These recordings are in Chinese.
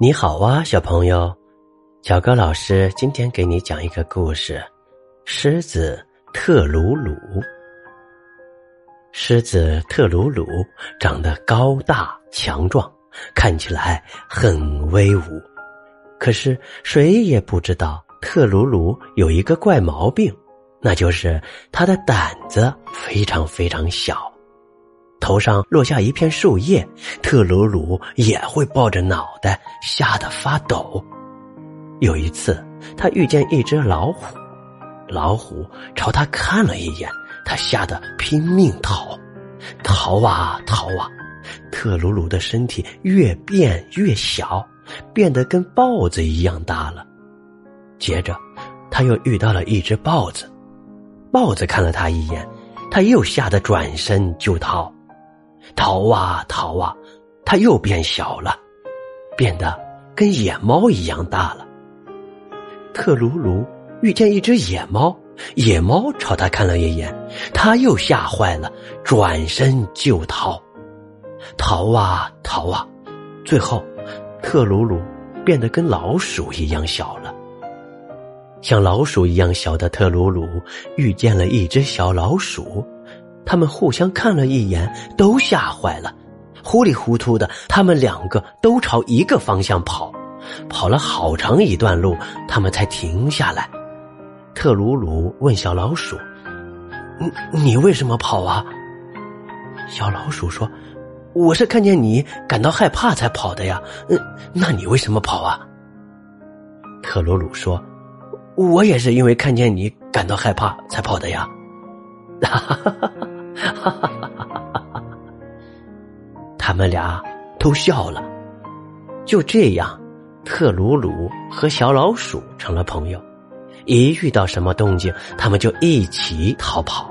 你好啊，小朋友，小高老师今天给你讲一个故事：狮子特鲁鲁。狮子特鲁鲁长得高大强壮，看起来很威武。可是谁也不知道，特鲁鲁有一个怪毛病，那就是他的胆子非常非常小。头上落下一片树叶，特鲁鲁也会抱着脑袋吓得发抖。有一次，他遇见一只老虎，老虎朝他看了一眼，他吓得拼命逃，逃啊逃啊！特鲁鲁的身体越变越小，变得跟豹子一样大了。接着，他又遇到了一只豹子，豹子看了他一眼，他又吓得转身就逃。逃啊逃啊，他又变小了，变得跟野猫一样大了。特鲁鲁遇见一只野猫，野猫朝他看了一眼，他又吓坏了，转身就逃。逃啊逃啊，最后，特鲁鲁变得跟老鼠一样小了。像老鼠一样小的特鲁鲁遇见了一只小老鼠。他们互相看了一眼，都吓坏了，糊里糊涂的，他们两个都朝一个方向跑，跑了好长一段路，他们才停下来。特鲁鲁问小老鼠：“你你为什么跑啊？”小老鼠说：“我是看见你感到害怕才跑的呀。”嗯，那你为什么跑啊？特鲁鲁说：“我也是因为看见你感到害怕才跑的呀。”哈哈哈哈哈。哈哈哈哈哈！他们俩都笑了。就这样，特鲁鲁和小老鼠成了朋友。一遇到什么动静，他们就一起逃跑，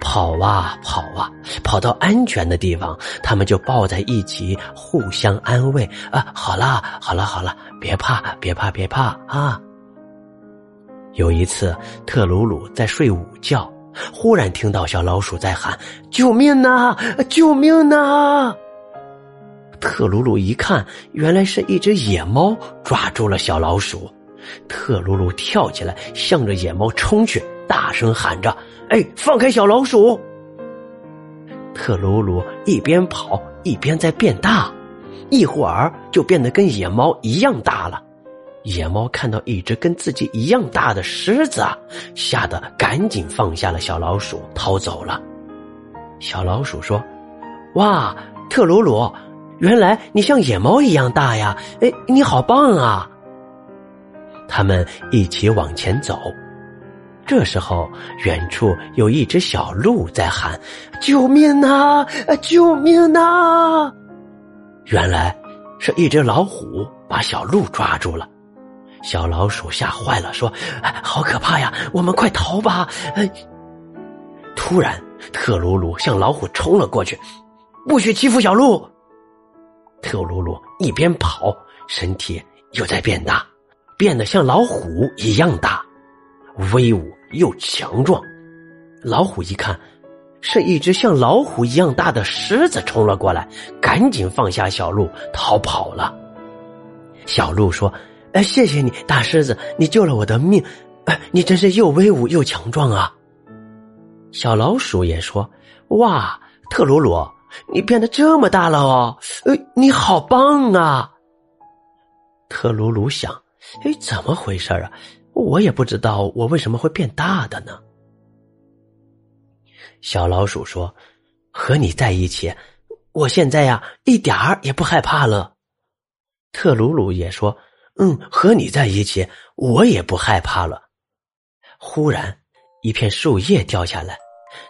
跑啊跑啊，跑到安全的地方，他们就抱在一起，互相安慰。啊，好啦，好了，好了，别怕，别怕，别怕啊！有一次，特鲁鲁在睡午觉。忽然听到小老鼠在喊：“救命呐！救命呐！”特鲁鲁一看，原来是一只野猫抓住了小老鼠。特鲁鲁跳起来，向着野猫冲去，大声喊着：“哎，放开小老鼠！”特鲁鲁一边跑一边在变大，一会儿就变得跟野猫一样大了。野猫看到一只跟自己一样大的狮子，吓得赶紧放下了小老鼠，逃走了。小老鼠说：“哇，特鲁鲁，原来你像野猫一样大呀！哎，你好棒啊！”他们一起往前走。这时候，远处有一只小鹿在喊：“救命啊！救命啊！”原来是一只老虎把小鹿抓住了。小老鼠吓坏了，说：“好可怕呀！我们快逃吧！”突然，特鲁鲁向老虎冲了过去，不许欺负小鹿。特鲁鲁一边跑，身体又在变大，变得像老虎一样大，威武又强壮。老虎一看，是一只像老虎一样大的狮子冲了过来，赶紧放下小鹿逃跑了。小鹿说。哎，谢谢你，大狮子，你救了我的命，哎，你真是又威武又强壮啊！小老鼠也说：“哇，特鲁鲁，你变得这么大了哦，哎，你好棒啊！”特鲁鲁想：“哎，怎么回事啊？我也不知道我为什么会变大的呢。”小老鼠说：“和你在一起，我现在呀一点儿也不害怕了。”特鲁鲁也说。嗯，和你在一起，我也不害怕了。忽然，一片树叶掉下来，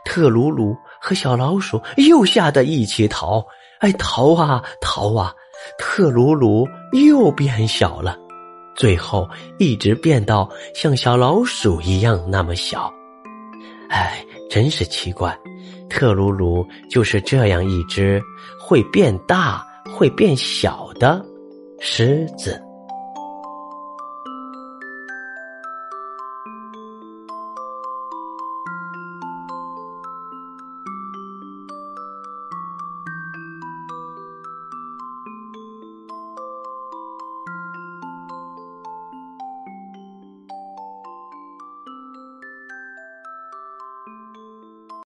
特鲁鲁和小老鼠又吓得一起逃。哎，逃啊逃啊！特鲁鲁又变小了，最后一直变到像小老鼠一样那么小。哎，真是奇怪，特鲁鲁就是这样一只会变大、会变小的狮子。